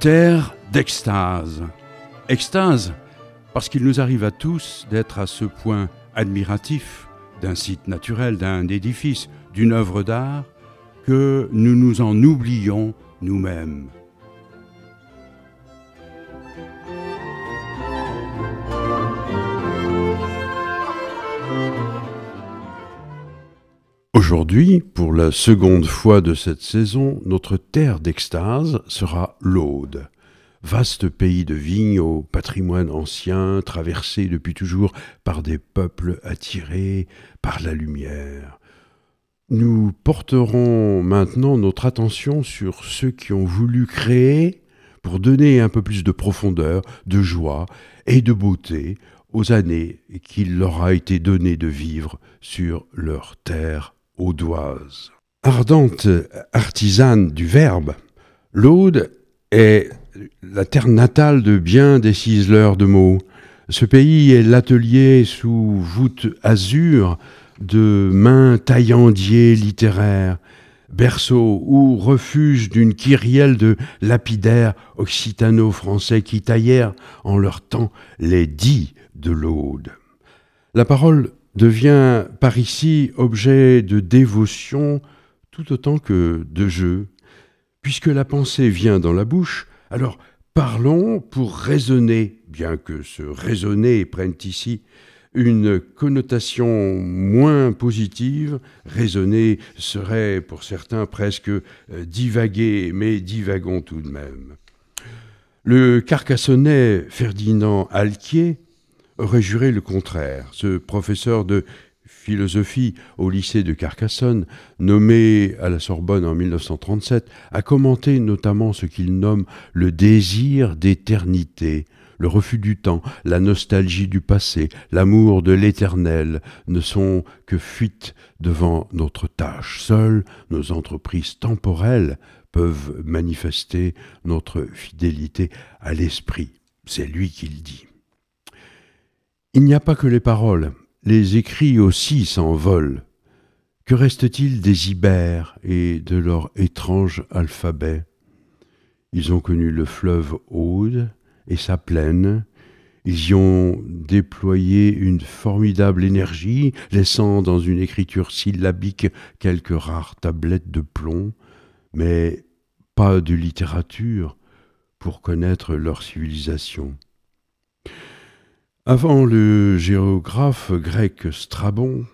Terre d'extase. Extase parce qu'il nous arrive à tous d'être à ce point admiratifs d'un site naturel, d'un édifice, d'une œuvre d'art, que nous nous en oublions nous-mêmes. Aujourd'hui, pour la seconde fois de cette saison, notre terre d'extase sera l'Aude. Vaste pays de vignes au patrimoine ancien, traversé depuis toujours par des peuples attirés par la lumière. Nous porterons maintenant notre attention sur ceux qui ont voulu créer pour donner un peu plus de profondeur, de joie et de beauté aux années qu'il leur a été donné de vivre sur leur terre audoise. Ardente artisane du verbe, l'Aude est la terre natale de bien des ciseleurs de mots. Ce pays est l'atelier sous voûte azur de mains taillandiers littéraires, berceau ou refuge d'une kyrielle de lapidaires occitano-français qui taillèrent en leur temps les dits de l'Aude. La parole devient par ici objet de dévotion tout autant que de jeu. Puisque la pensée vient dans la bouche, alors parlons pour raisonner, bien que ce raisonner prenne ici une connotation moins positive. Raisonner serait pour certains presque euh, divaguer, mais divagons tout de même. Le carcassonnais Ferdinand Alquier aurait juré le contraire. Ce professeur de philosophie au lycée de Carcassonne, nommé à la Sorbonne en 1937, a commenté notamment ce qu'il nomme le désir d'éternité, le refus du temps, la nostalgie du passé, l'amour de l'éternel ne sont que fuites devant notre tâche. Seules nos entreprises temporelles peuvent manifester notre fidélité à l'esprit. C'est lui qui le dit. Il n'y a pas que les paroles, les écrits aussi s'envolent. Que reste-t-il des ibères et de leur étrange alphabet? Ils ont connu le fleuve Aude et sa plaine, ils y ont déployé une formidable énergie, laissant dans une écriture syllabique quelques rares tablettes de plomb, mais pas de littérature pour connaître leur civilisation. Avant le géographe grec Strabon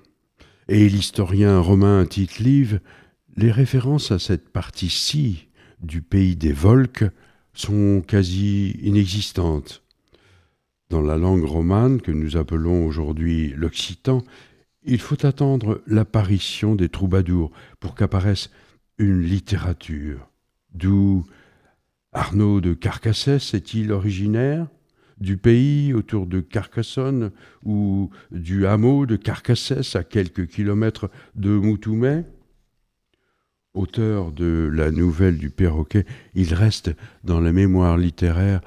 et l'historien romain tite les références à cette partie-ci du pays des Volques sont quasi inexistantes. Dans la langue romane que nous appelons aujourd'hui l'occitan, il faut attendre l'apparition des troubadours pour qu'apparaisse une littérature. D'où Arnaud de Carcassès est-il originaire? Du pays autour de Carcassonne ou du hameau de Carcassès à quelques kilomètres de Moutoumet Auteur de la nouvelle du perroquet, il reste dans la mémoire littéraire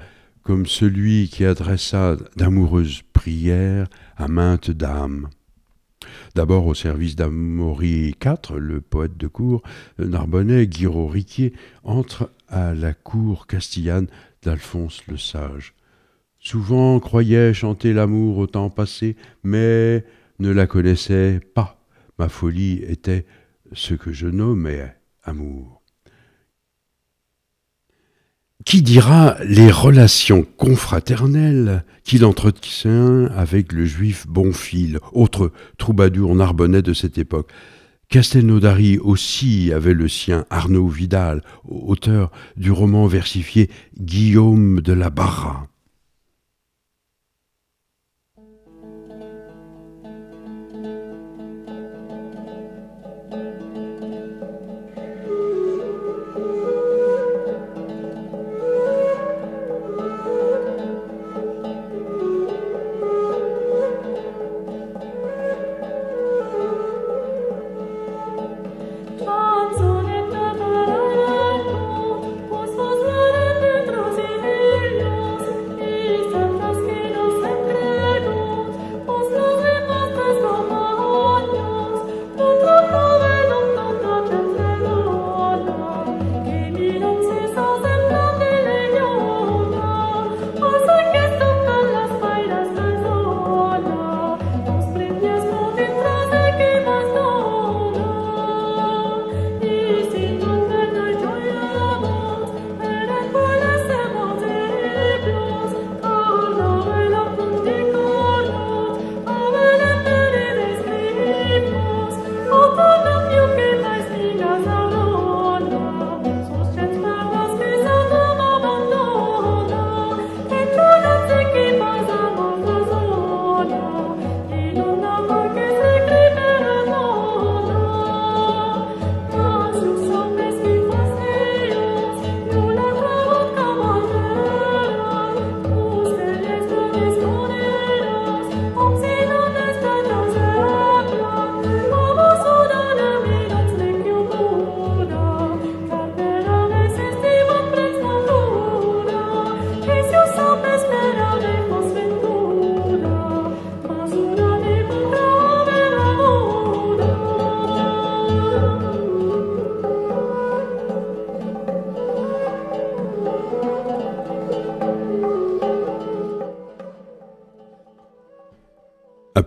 comme celui qui adressa d'amoureuses prières à maintes dames. D'abord au service d'Amaury IV, le poète de cour, Narbonnais, Guiraud Riquier, entre à la cour castillane d'Alphonse le Sage. Souvent croyais chanter l'amour au temps passé, mais ne la connaissais pas. Ma folie était ce que je nommais amour. Qui dira les relations confraternelles qu'il entretient avec le juif Bonfil, autre troubadour narbonnais de cette époque? Castelnaudary aussi avait le sien Arnaud Vidal, auteur du roman versifié Guillaume de la Barra.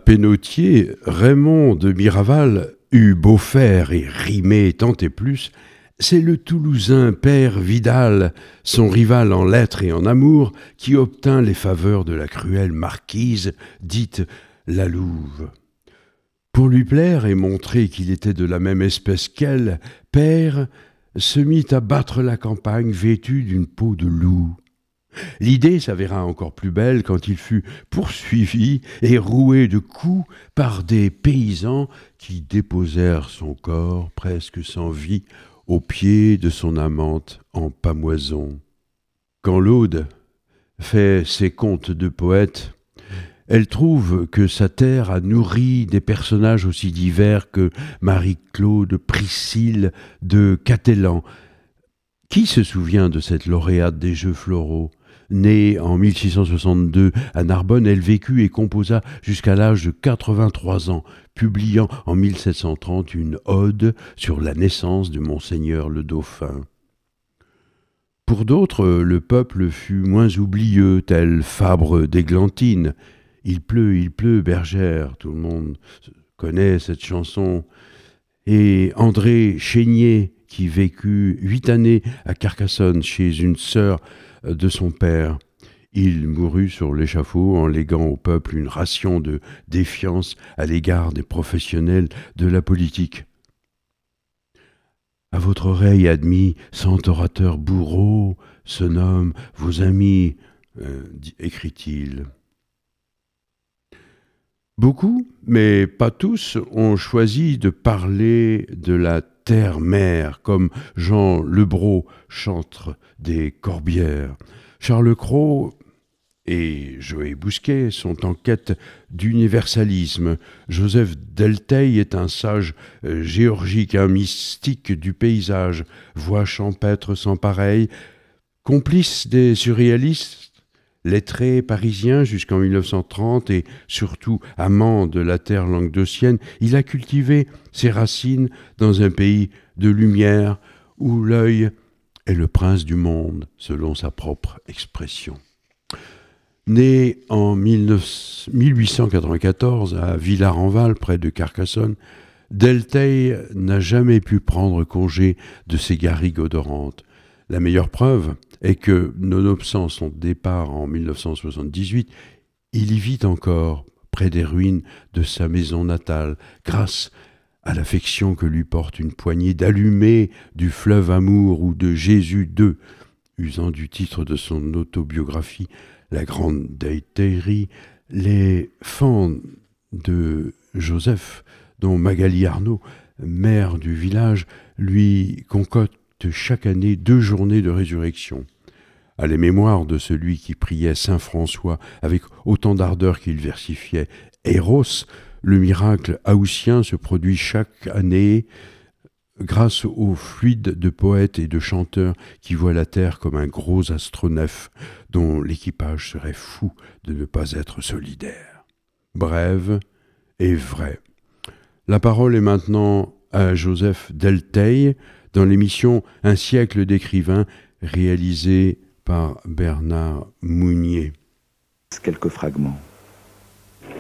Pénautier, Raymond de Miraval eut beau faire et rimer tant et plus, c'est le Toulousain Père Vidal, son rival en lettres et en amour, qui obtint les faveurs de la cruelle marquise, dite la Louve. Pour lui plaire et montrer qu'il était de la même espèce qu'elle, Père se mit à battre la campagne vêtu d'une peau de loup. L'idée s'avéra encore plus belle quand il fut poursuivi et roué de coups par des paysans qui déposèrent son corps presque sans vie au pied de son amante en pamoison. Quand l'Aude fait ses contes de poète, elle trouve que sa terre a nourri des personnages aussi divers que Marie-Claude Priscille de Catelan. Qui se souvient de cette lauréate des Jeux floraux? Née en 1662 à Narbonne, elle vécut et composa jusqu'à l'âge de 83 ans, publiant en 1730 une ode sur la naissance de Monseigneur le Dauphin. Pour d'autres, le peuple fut moins oublieux, tel Fabre d'Églantine. Il pleut, il pleut, bergère, tout le monde connaît cette chanson. Et André Chénier, qui vécut huit années à Carcassonne chez une sœur de son père. Il mourut sur l'échafaud en léguant au peuple une ration de défiance à l'égard des professionnels de la politique. À votre oreille admis, cent orateurs bourreaux se nomment vos amis, euh, écrit-il. Beaucoup, mais pas tous, ont choisi de parler de la terre-mère, comme Jean Lebro, chantre des Corbières. Charles Cros et Joé Bousquet sont en quête d'universalisme. Joseph Delteil est un sage euh, géorgique, un mystique du paysage, voix champêtre sans pareil, complice des surréalistes, lettré parisien jusqu'en 1930 et surtout amant de la terre languedocienne, il a cultivé ses racines dans un pays de lumière où l'œil est le prince du monde, selon sa propre expression. Né en 1894 à Villars-en-Val, près de Carcassonne, Delteil n'a jamais pu prendre congé de ses garrigues odorantes. La meilleure preuve est que, nonobstant son départ en 1978, il y vit encore, près des ruines de sa maison natale, grâce à l'affection que lui porte une poignée d'allumés du fleuve amour ou de Jésus II, usant du titre de son autobiographie, La Grande Déiterie, les fans de Joseph, dont Magali Arnaud, mère du village, lui concocte chaque année deux journées de résurrection. À les mémoires de celui qui priait Saint François avec autant d'ardeur qu'il versifiait Eros, le miracle haussien se produit chaque année grâce aux fluides de poètes et de chanteurs qui voient la Terre comme un gros astronef dont l'équipage serait fou de ne pas être solidaire. Brève et vrai. La parole est maintenant à Joseph Delteil dans l'émission Un siècle d'écrivains réalisée par Bernard Mounier. Quelques fragments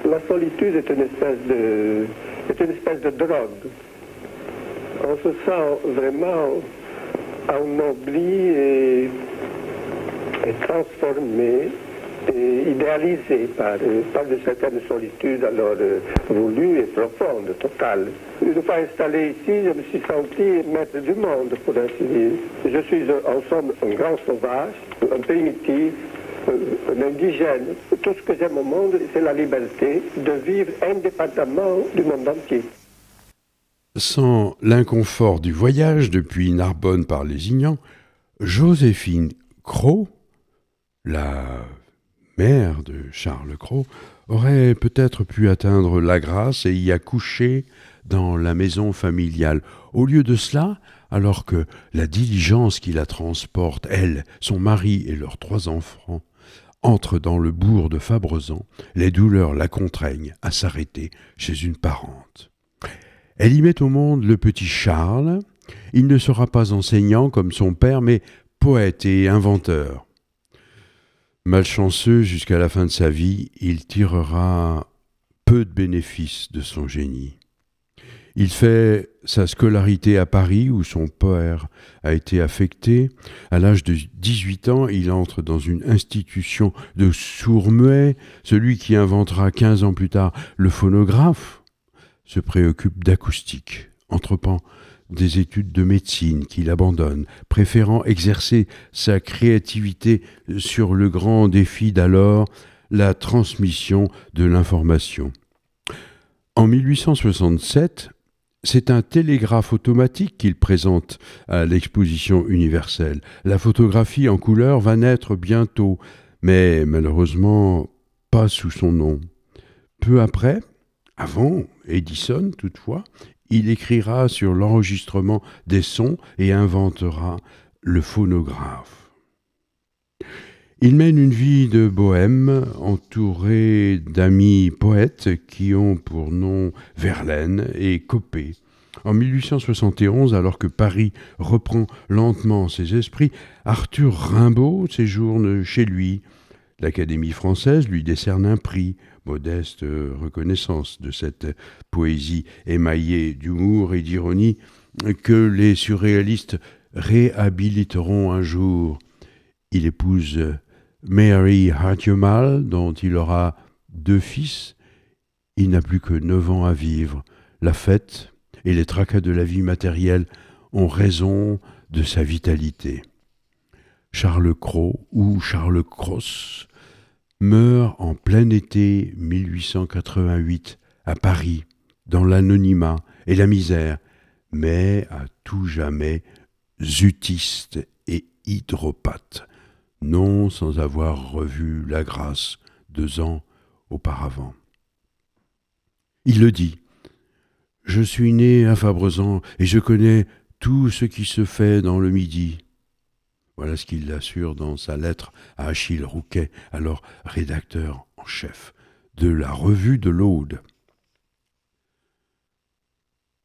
la solitude est une espèce de, est une espèce de drogue. On se sent vraiment ennobli et, et transformé idéalisé par, par de certaines solitudes alors euh, voulues et profondes, totales. Une fois installé ici, je me suis senti maître du monde, pour ainsi dire. Je suis en somme un grand sauvage, un primitif, un indigène. Tout ce que j'aime au monde, c'est la liberté de vivre indépendamment du monde entier. Sans l'inconfort du voyage depuis Narbonne par Lézignan, Joséphine Cros, la mère de Charles Cros, aurait peut-être pu atteindre la grâce et y accoucher dans la maison familiale. Au lieu de cela, alors que la diligence qui la transporte, elle, son mari et leurs trois enfants, entre dans le bourg de Fabrezan, les douleurs la contraignent à s'arrêter chez une parente. Elle y met au monde le petit Charles. Il ne sera pas enseignant comme son père, mais poète et inventeur. Malchanceux jusqu'à la fin de sa vie, il tirera peu de bénéfices de son génie. Il fait sa scolarité à Paris où son père a été affecté. À l'âge de 18 ans, il entre dans une institution de sourds-muets. Celui qui inventera 15 ans plus tard le phonographe se préoccupe d'acoustique, entreprend des études de médecine qu'il abandonne, préférant exercer sa créativité sur le grand défi d'alors, la transmission de l'information. En 1867, c'est un télégraphe automatique qu'il présente à l'exposition universelle. La photographie en couleur va naître bientôt, mais malheureusement pas sous son nom. Peu après, avant Edison toutefois, il écrira sur l'enregistrement des sons et inventera le phonographe. Il mène une vie de bohème entouré d'amis poètes qui ont pour nom Verlaine et Copé. En 1871, alors que Paris reprend lentement ses esprits, Arthur Rimbaud séjourne chez lui. L'Académie française lui décerne un prix, modeste reconnaissance de cette poésie émaillée d'humour et d'ironie que les surréalistes réhabiliteront un jour. Il épouse Mary Hartiomal, dont il aura deux fils, il n'a plus que neuf ans à vivre. La fête et les tracas de la vie matérielle ont raison de sa vitalité. Charles Cros ou Charles Cross meurt en plein été 1888 à Paris, dans l'anonymat et la misère, mais à tout jamais zutiste et hydropathe non sans avoir revu la grâce deux ans auparavant. Il le dit. Je suis né à Fabrezan et je connais tout ce qui se fait dans le Midi. Voilà ce qu'il assure dans sa lettre à Achille Rouquet, alors rédacteur en chef de la Revue de l'Aude.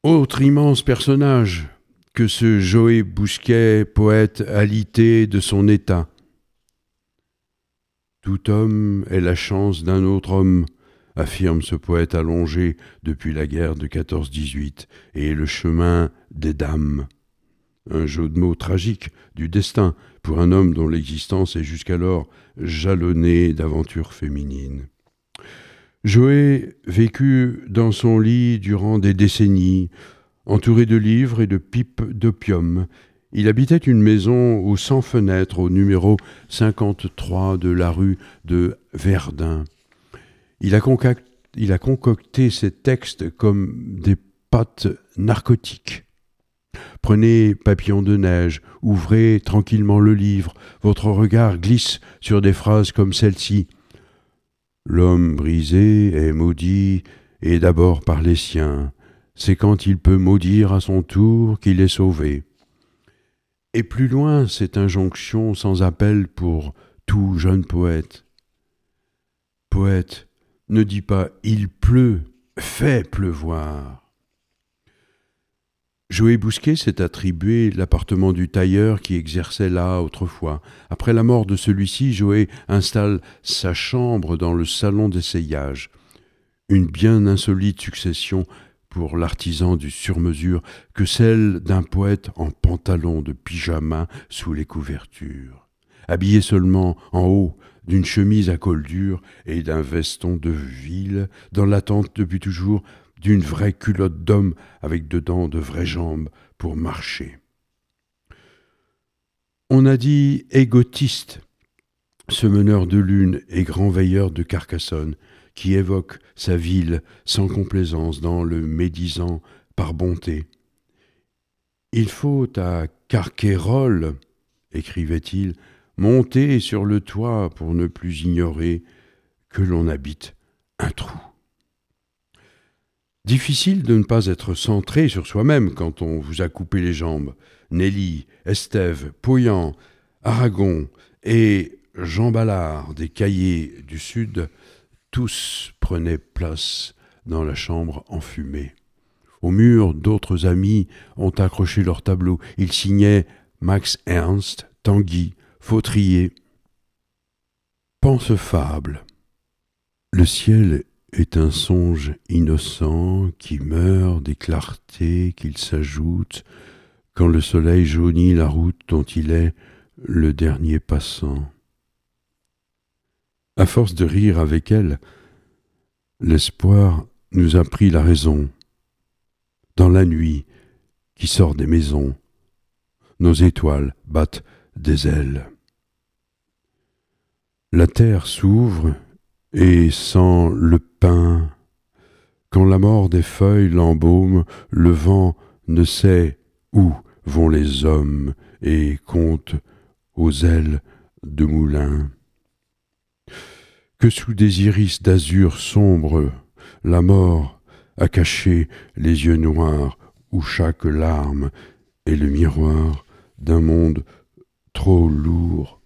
Autre immense personnage que ce Joé Bousquet, poète alité de son état, tout homme est la chance d'un autre homme, affirme ce poète allongé depuis la guerre de 14-18, et le chemin des dames. Un jeu de mots tragique du destin pour un homme dont l'existence est jusqu'alors jalonnée d'aventures féminines. Joé vécut dans son lit durant des décennies, entouré de livres et de pipes d'opium, il habitait une maison aux 100 fenêtres au numéro 53 de la rue de Verdun. Il a, il a concocté ses textes comme des pâtes narcotiques. Prenez Papillon de neige, ouvrez tranquillement le livre, votre regard glisse sur des phrases comme celle-ci. L'homme brisé est maudit, et d'abord par les siens. C'est quand il peut maudire à son tour qu'il est sauvé. Et plus loin, cette injonction sans appel pour tout jeune poète. Poète, ne dis pas il pleut, fais pleuvoir. Joé Bousquet s'est attribué l'appartement du tailleur qui exerçait là autrefois. Après la mort de celui-ci, Joé installe sa chambre dans le salon d'essayage. Une bien insolite succession pour l'artisan du sur-mesure que celle d'un poète en pantalon de pyjama sous les couvertures, habillé seulement en haut d'une chemise à col dur et d'un veston de ville, dans l'attente depuis toujours d'une vraie culotte d'homme avec dedans de vraies jambes pour marcher. On a dit égotiste, ce meneur de lune et grand veilleur de Carcassonne, qui évoque sa ville sans complaisance dans le médisant par bonté. Il faut à Carquérol, écrivait-il, monter sur le toit pour ne plus ignorer que l'on habite un trou. Difficile de ne pas être centré sur soi-même quand on vous a coupé les jambes. Nelly, Estève, Poyan, Aragon et Jean Ballard des cahiers du Sud tous prenaient place dans la chambre enfumée. Au mur, d'autres amis ont accroché leurs tableaux. Ils signaient Max Ernst, Tanguy, Fautrier. Pense fable. Le ciel est un songe innocent qui meurt des clartés qu'il s'ajoute quand le soleil jaunit la route dont il est le dernier passant. À force de rire avec elle, l'espoir nous a pris la raison. Dans la nuit qui sort des maisons, nos étoiles battent des ailes. La terre s'ouvre et sent le Quand la mort des feuilles l'embaume, le vent ne sait où vont les hommes et compte aux ailes de moulin. Que sous des iris d'azur sombre, la mort a caché les yeux noirs où chaque larme est le miroir d'un monde trop lourd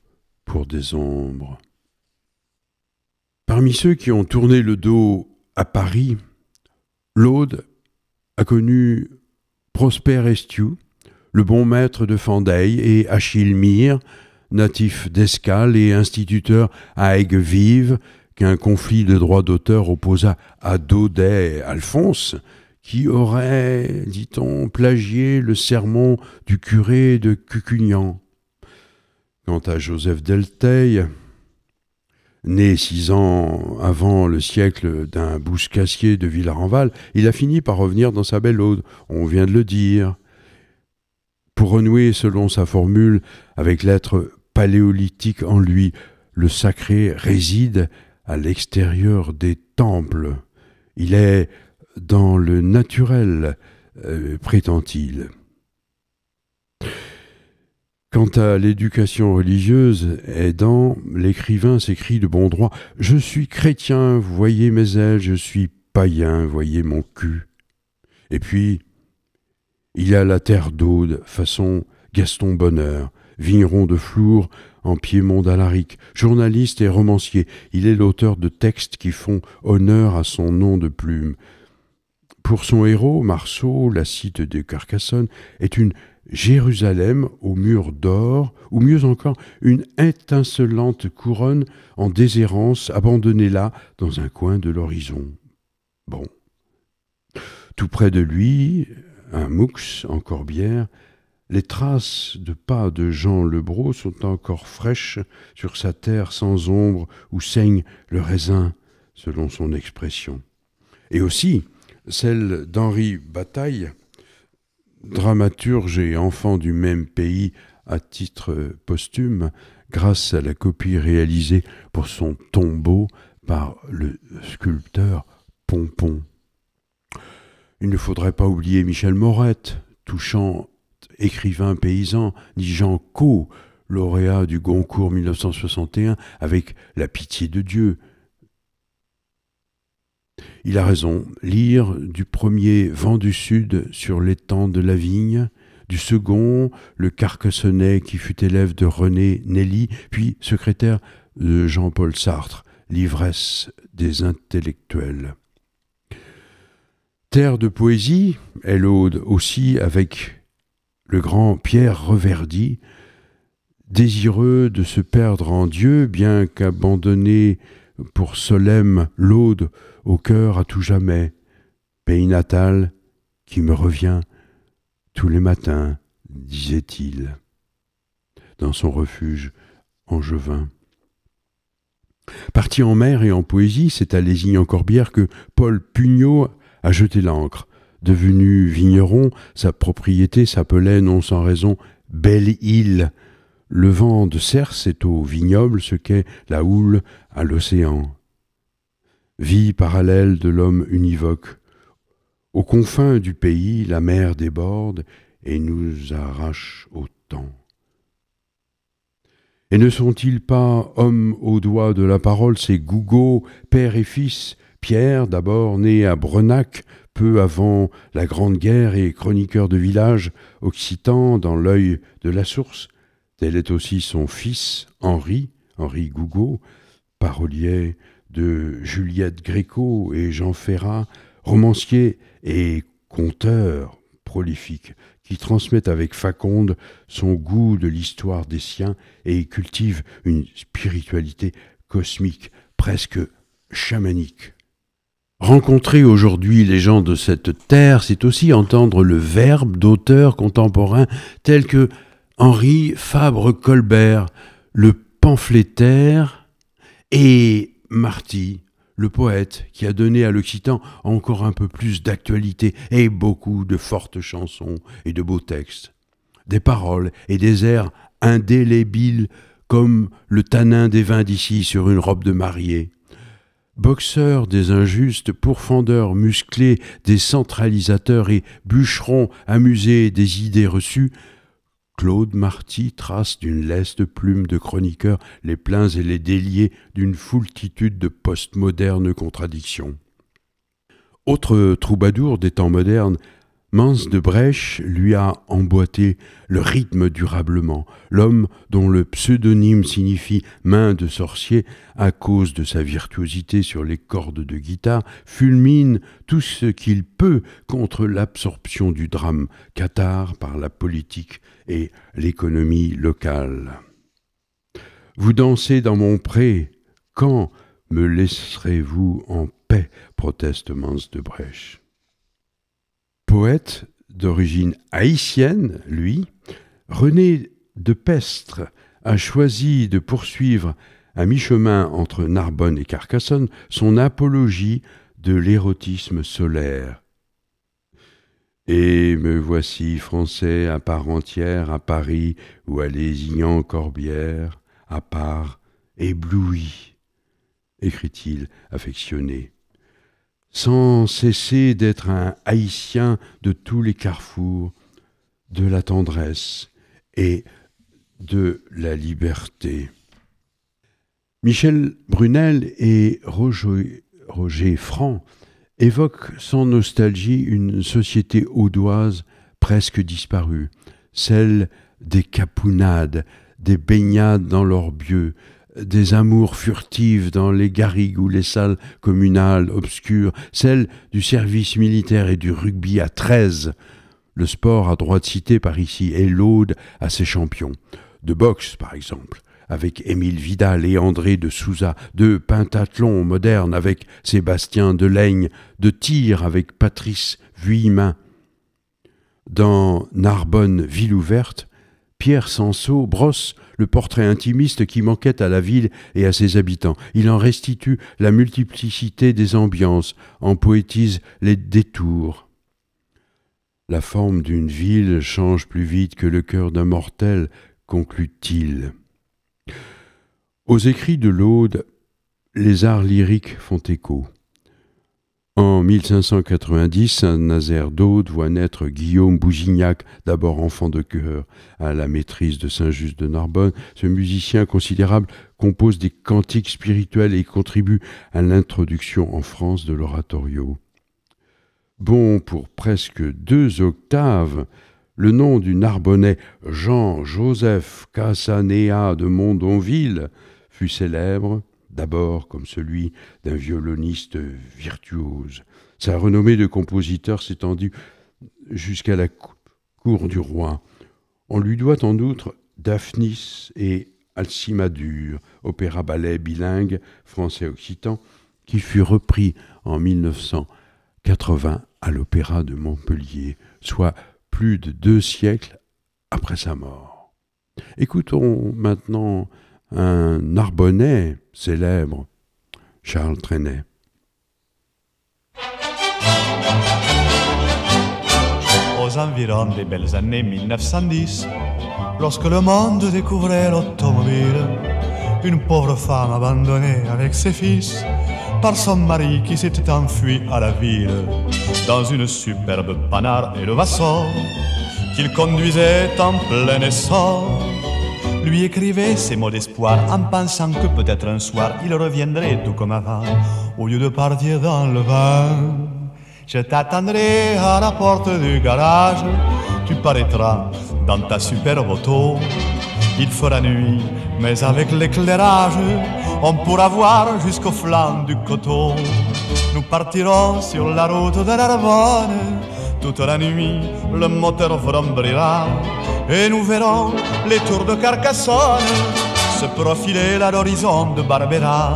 pour des ombres. Parmi ceux qui ont tourné le dos à Paris, l'Aude a connu Prosper Estiou, le bon maître de Fandey, et Achille Mire, natif d'Escale et instituteur à Aigues-Vives, qu'un conflit de droits d'auteur opposa à Daudet Alphonse, qui aurait, dit-on, plagié le sermon du curé de Cucugnan. Quant à Joseph Delteil, Né six ans avant le siècle d'un bouscassier de Villarenval, il a fini par revenir dans sa belle ode, on vient de le dire. Pour renouer, selon sa formule, avec l'être paléolithique en lui, le sacré réside à l'extérieur des temples. Il est dans le naturel, euh, prétend-il. Quant à l'éducation religieuse aidant, l'écrivain s'écrit de bon droit Je suis chrétien, voyez mes ailes, je suis païen, voyez mon cul. Et puis, il a la terre d'Aude, façon Gaston Bonheur, vigneron de Flour en Piémont d'Alaric, journaliste et romancier. Il est l'auteur de textes qui font honneur à son nom de plume. Pour son héros, Marceau, la cite de Carcassonne, est une Jérusalem aux murs d'or, ou mieux encore, une étincelante couronne en déshérence abandonnée là, dans un coin de l'horizon. Bon. Tout près de lui, un moux en corbière, les traces de pas de Jean Lebros sont encore fraîches sur sa terre sans ombre où saigne le raisin, selon son expression. Et aussi celle d'Henri Bataille, dramaturge et enfant du même pays à titre posthume, grâce à la copie réalisée pour son tombeau par le sculpteur Pompon. Il ne faudrait pas oublier Michel Morette, touchant écrivain paysan, ni Jean Caux, lauréat du Goncourt 1961 avec La pitié de Dieu, il a raison. Lire du premier Vent du Sud sur l'étang de la vigne, du second, le Carcassonnais qui fut élève de René Nelly, puis secrétaire de Jean-Paul Sartre, l'ivresse des intellectuels. Terre de poésie, elle ode aussi avec le grand Pierre Reverdy, désireux de se perdre en Dieu, bien qu'abandonné pour Solem l'aude au cœur à tout jamais, pays natal qui me revient tous les matins, disait-il, dans son refuge angevin. Parti en mer et en poésie, c'est à Lézignan-Corbière que Paul Pugnot a jeté l'ancre. Devenu vigneron, sa propriété s'appelait non sans raison Belle Île, le vent de Cerce est au vignoble ce qu'est la houle à l'océan. Vie parallèle de l'homme univoque. Aux confins du pays, la mer déborde et nous arrache au temps. Et ne sont-ils pas hommes au doigt de la parole, ces Gougots, père et fils, Pierre, d'abord né à Brenac, peu avant la Grande Guerre et chroniqueur de village occitan dans l'œil de la source, Tel est aussi son fils, Henri, Henri Gougaud, parolier de Juliette Gréco et Jean Ferrat, romancier et conteur prolifique, qui transmet avec Faconde son goût de l'histoire des siens et cultive une spiritualité cosmique, presque chamanique. Rencontrer aujourd'hui les gens de cette terre, c'est aussi entendre le verbe d'auteurs contemporains tels que Henri Fabre-Colbert, le pamphlétaire, et Marty, le poète qui a donné à l'occitan encore un peu plus d'actualité et beaucoup de fortes chansons et de beaux textes. Des paroles et des airs indélébiles comme le tanin des vins d'ici sur une robe de mariée. Boxeur des injustes, pourfendeur musclé des centralisateurs et bûcheron amusé des idées reçues, Claude Marty trace d'une leste plume de chroniqueur les pleins et les déliés d'une foultitude de postmodernes contradictions. Autre troubadour des temps modernes, Mans de Brèche lui a emboîté le rythme durablement. L'homme dont le pseudonyme signifie main de sorcier à cause de sa virtuosité sur les cordes de guitare fulmine tout ce qu'il peut contre l'absorption du drame cathare par la politique et l'économie locale. Vous dansez dans mon pré, quand me laisserez-vous en paix? proteste Mans de Brèche poète d'origine haïtienne, lui, René de Pestre a choisi de poursuivre à mi-chemin entre Narbonne et Carcassonne son apologie de l'érotisme solaire. Et me voici français à part entière à Paris ou à Lézignan-Corbière, à part, ébloui, écrit-il affectionné sans cesser d'être un haïtien de tous les carrefours, de la tendresse et de la liberté. Michel Brunel et Roger, Franc évoquent sans nostalgie une société audoise presque disparue, celle des capounades, des baignades dans l'orbieux, des amours furtives dans les garrigues ou les salles communales obscures, celle du service militaire et du rugby à treize. Le sport à droit de cité par ici est l'aude à ses champions. De boxe, par exemple, avec Émile Vidal et André de Souza, de pentathlon moderne avec Sébastien Delaigne, de tir avec Patrice Vuillemin. Dans Narbonne, ville ouverte, Pierre Sansot brosse le portrait intimiste qui manquait à la ville et à ses habitants. Il en restitue la multiplicité des ambiances, en poétise les détours. La forme d'une ville change plus vite que le cœur d'un mortel, conclut-il. Aux écrits de l'Aude, les arts lyriques font écho. En 1590, Saint-Nazaire d'Aude voit naître Guillaume Bougignac, d'abord enfant de chœur à la maîtrise de Saint-Just de Narbonne. Ce musicien considérable compose des cantiques spirituels et contribue à l'introduction en France de l'oratorio. Bon pour presque deux octaves, le nom du Narbonnais Jean-Joseph Cassanéa de Mondonville fut célèbre d'abord comme celui d'un violoniste virtuose. Sa renommée de compositeur s'étendit jusqu'à la cour du roi. On lui doit en outre Daphnis et Alcimadure, opéra-ballet bilingue français-occitan, qui fut repris en 1980 à l'Opéra de Montpellier, soit plus de deux siècles après sa mort. Écoutons maintenant un Narbonnais célèbre, Charles Trenet. Aux environs des belles années 1910, lorsque le monde découvrait l'automobile, une pauvre femme abandonnée avec ses fils par son mari qui s'était enfui à la ville dans une superbe panard et le vassor qu'il conduisait en plein essor lui écrivait ces mots d'espoir en pensant que peut-être un soir il reviendrait tout comme avant, au lieu de partir dans le vin. Je t'attendrai à la porte du garage, tu paraîtras dans ta superbe auto. Il fera nuit, mais avec l'éclairage, on pourra voir jusqu'au flanc du coteau. Nous partirons sur la route de Narbonne, toute la nuit le moteur vrombrira et nous verrons les tours de Carcassonne se profiler à l'horizon de Barbera.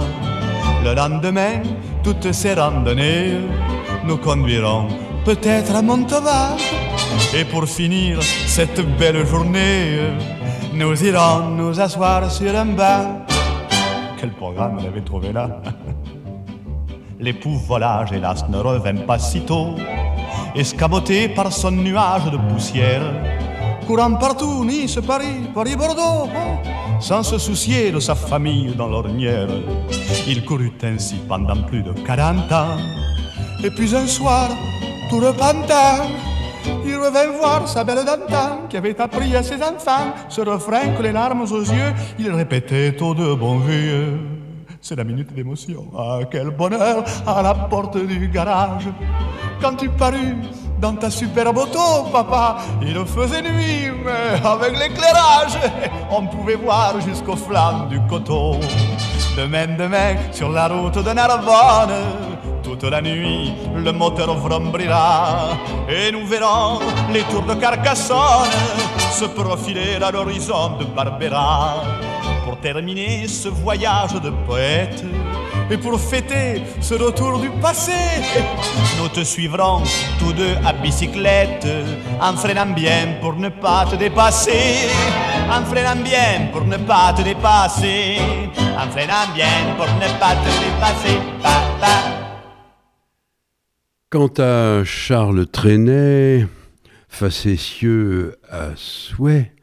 Le lendemain, toutes ces randonnées nous conduiront peut-être à Montauban. Et pour finir cette belle journée, nous irons nous asseoir sur un banc. Quel programme elle avait trouvé là? L'époux volage, hélas, ne revint pas si tôt, escamoté par son nuage de poussière, courant partout, Nice, Paris, Paris-Bordeaux, sans se soucier de sa famille dans l'ornière. Il courut ainsi pendant plus de 40 ans, et puis un soir, tout repentant, il revint voir sa belle d'antan qui avait appris à ses enfants ce refrain que les larmes aux yeux, il répétait au de bon vieux. C'est la minute d'émotion. Ah, quel bonheur à la porte du garage. Quand tu parus dans ta superbe auto, papa, il faisait nuit, mais avec l'éclairage, on pouvait voir jusqu'aux flammes du coteau. Demain, demain, sur la route de Narbonne, toute la nuit, le moteur vrombrira et nous verrons les tours de Carcassonne se profiler à l'horizon de Barbera pour terminer ce voyage de poète et pour fêter ce retour du passé. Nous te suivrons tous deux à bicyclette en freinant bien pour ne pas te dépasser. En freinant bien pour ne pas te dépasser. En freinant bien pour ne pas te dépasser. Quant à Charles Trenet, facétieux à souhait,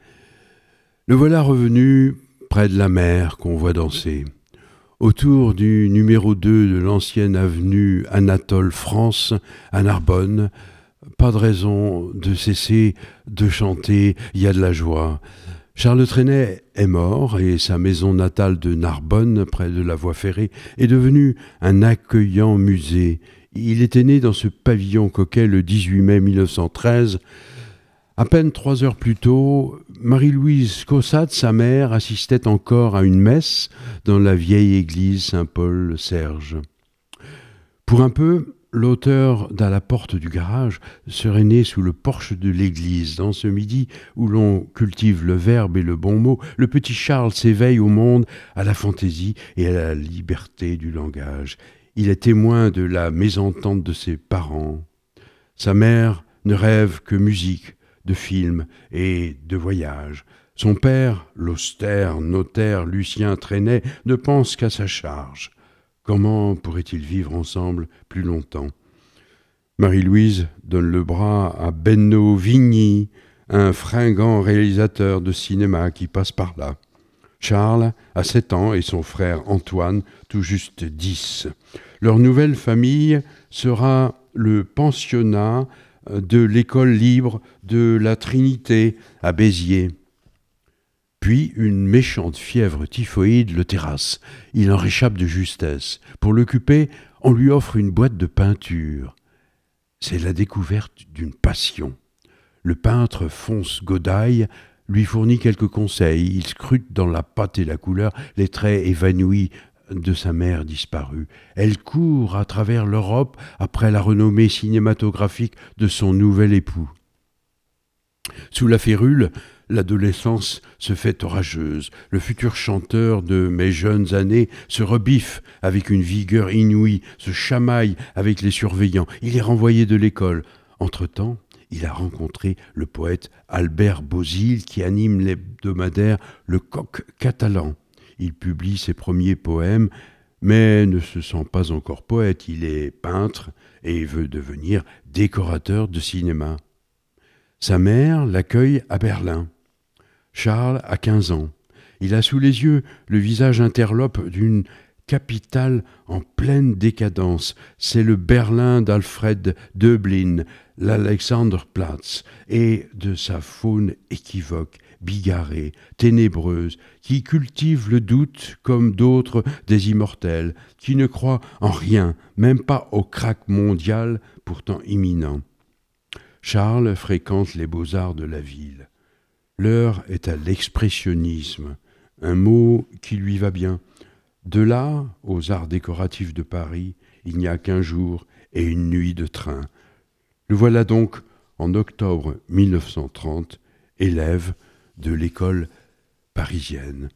le voilà revenu près de la mer qu'on voit danser. Autour du numéro 2 de l'ancienne avenue Anatole France à Narbonne, pas de raison de cesser de chanter, il y a de la joie. Charles Trenet est mort et sa maison natale de Narbonne, près de la voie ferrée, est devenue un accueillant musée. Il était né dans ce pavillon coquet le 18 mai 1913 à peine trois heures plus tôt, Marie-Louise Cossade, sa mère, assistait encore à une messe dans la vieille église Saint-Paul-Serge. Pour un peu, l'auteur d'À la porte du garage serait né sous le porche de l'église. Dans ce midi où l'on cultive le verbe et le bon mot, le petit Charles s'éveille au monde, à la fantaisie et à la liberté du langage. Il est témoin de la mésentente de ses parents. Sa mère ne rêve que musique, de films et de voyages. Son père, l'austère notaire Lucien Trenet, ne pense qu'à sa charge. Comment pourrait-ils vivre ensemble plus longtemps? Marie-Louise donne le bras à Benno Vigny, un fringant réalisateur de cinéma qui passe par là. Charles a sept ans et son frère Antoine tout juste dix. Leur nouvelle famille sera le pensionnat de l'école libre de la Trinité à Béziers. Puis une méchante fièvre typhoïde le terrasse. Il en réchappe de justesse. Pour l'occuper, on lui offre une boîte de peinture. C'est la découverte d'une passion. Le peintre Fonce Godaille lui fournit quelques conseils. Il scrute dans la pâte et la couleur les traits évanouis de sa mère disparue. Elle court à travers l'Europe après la renommée cinématographique de son nouvel époux. Sous la férule, l'adolescence se fait orageuse. Le futur chanteur de mes jeunes années se rebiffe avec une vigueur inouïe, se chamaille avec les surveillants. Il est renvoyé de l'école. Entre-temps, il a rencontré le poète Albert Bozil qui anime l'hebdomadaire Le Coq catalan. Il publie ses premiers poèmes, mais ne se sent pas encore poète. Il est peintre et veut devenir décorateur de cinéma. Sa mère l'accueille à Berlin. Charles a 15 ans. Il a sous les yeux le visage interlope d'une capitale en pleine décadence. C'est le Berlin d'Alfred Döblin, l'Alexanderplatz, et de sa faune équivoque, bigarrée, ténébreuse, qui cultive le doute comme d'autres des immortels, qui ne croient en rien, même pas au crack mondial pourtant imminent. Charles fréquente les beaux-arts de la ville. L'heure est à l'expressionnisme, un mot qui lui va bien. De là aux arts décoratifs de Paris, il n'y a qu'un jour et une nuit de train. Le voilà donc, en octobre 1930, élève de l'école parisienne.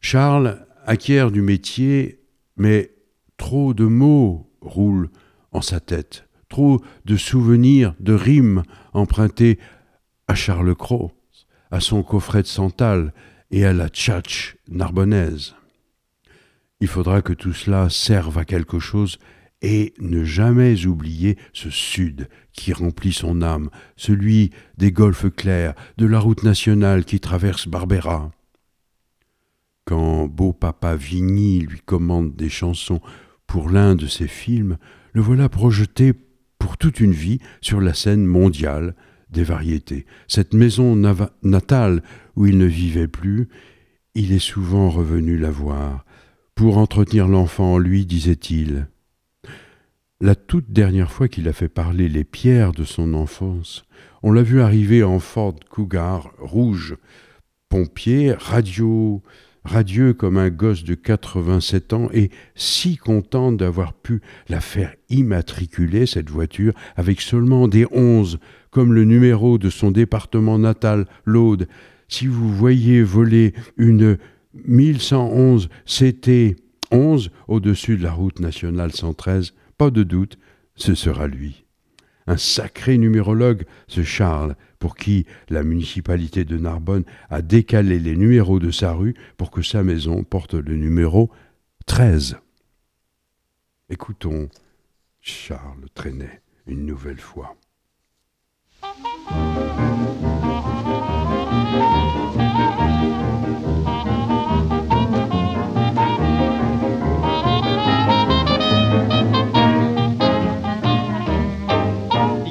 Charles acquiert du métier, mais Trop de mots roulent en sa tête, trop de souvenirs, de rimes empruntés à Charles Cros, à son coffret de Santal et à la tchatch narbonnaise. Il faudra que tout cela serve à quelque chose et ne jamais oublier ce sud qui remplit son âme, celui des golfes clairs, de la route nationale qui traverse Barbera. Quand beau papa Vigny lui commande des chansons pour l'un de ses films, le voilà projeté pour toute une vie sur la scène mondiale des variétés. Cette maison natale où il ne vivait plus, il est souvent revenu la voir, pour entretenir l'enfant en lui, disait-il. La toute dernière fois qu'il a fait parler les pierres de son enfance, on l'a vu arriver en Ford Cougar rouge, pompier, radio, radieux comme un gosse de 87 ans et si content d'avoir pu la faire immatriculer, cette voiture, avec seulement des onze, comme le numéro de son département natal, l'Aude. Si vous voyez voler une 1111 CT 11 au-dessus de la route nationale 113, pas de doute, ce sera lui. Un sacré numérologue, ce Charles, pour qui la municipalité de Narbonne a décalé les numéros de sa rue pour que sa maison porte le numéro 13. Écoutons Charles Trenet une nouvelle fois.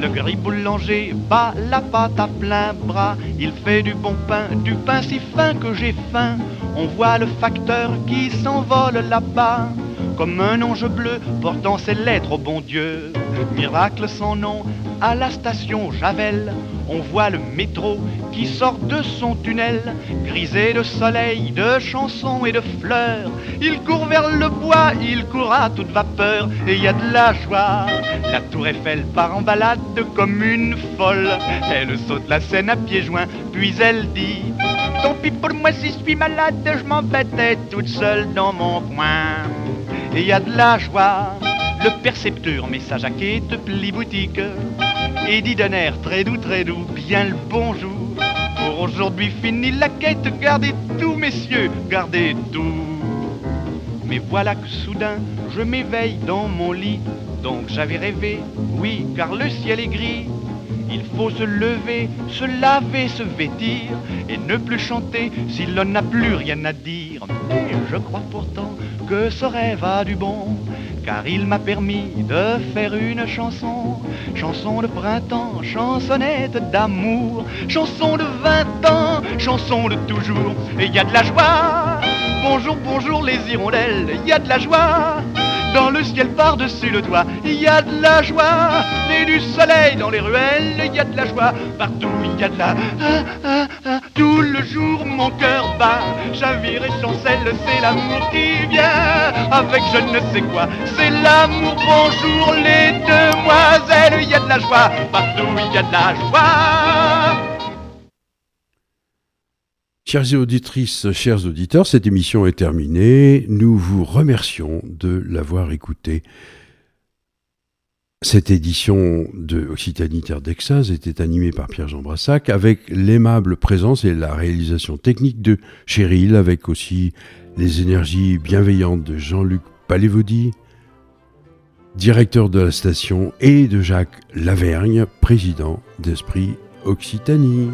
Le gris boulanger bat la pâte à plein bras. Il fait du bon pain, du pain si fin que j'ai faim. On voit le facteur qui s'envole là-bas. Comme un ange bleu portant ses lettres au bon Dieu. Miracle sans nom, à la station Javel, on voit le métro qui sort de son tunnel, grisé de soleil, de chansons et de fleurs. Il court vers le bois, il court à toute vapeur, et il y a de la joie. La tour Eiffel part en balade comme une folle. Elle saute la scène à pieds joints, puis elle dit Tant pis pour moi si je suis malade, je m'embêtais toute seule dans mon coin. Et il y a de la joie. Le percepteur met sa jaquette pli boutique et dit d'un air très doux, très doux, bien le bonjour. Pour aujourd'hui fini la quête, gardez tout, messieurs, gardez tout. Mais voilà que soudain, je m'éveille dans mon lit. Donc j'avais rêvé, oui, car le ciel est gris. Il faut se lever, se laver, se vêtir et ne plus chanter si l'on n'a plus rien à dire. Mais je crois pourtant que ce rêve a du bon car il m'a permis de faire une chanson, chanson de printemps, chansonnette d'amour, chanson de vingt ans, chanson de toujours, et il y a de la joie. Bonjour, bonjour les hirondelles, il y a de la joie. Dans le ciel par-dessus le toit, il y a de la joie. Et du soleil dans les ruelles, il y a de la joie. Partout, il y a de la... Ah, ah, ah. Tout le jour, mon cœur bat. Chavire et chancelle, c'est l'amour qui vient. Avec je ne sais quoi, c'est l'amour. Bonjour les demoiselles, il y a de la joie. Partout, il y a de la joie. Chères auditrices, chers auditeurs, cette émission est terminée. Nous vous remercions de l'avoir écoutée. Cette édition de Occitanie Terre d'Exas était animée par Pierre-Jean Brassac avec l'aimable présence et la réalisation technique de Cheryl, avec aussi les énergies bienveillantes de Jean-Luc Palévody, directeur de la station, et de Jacques Lavergne, président d'Esprit Occitanie.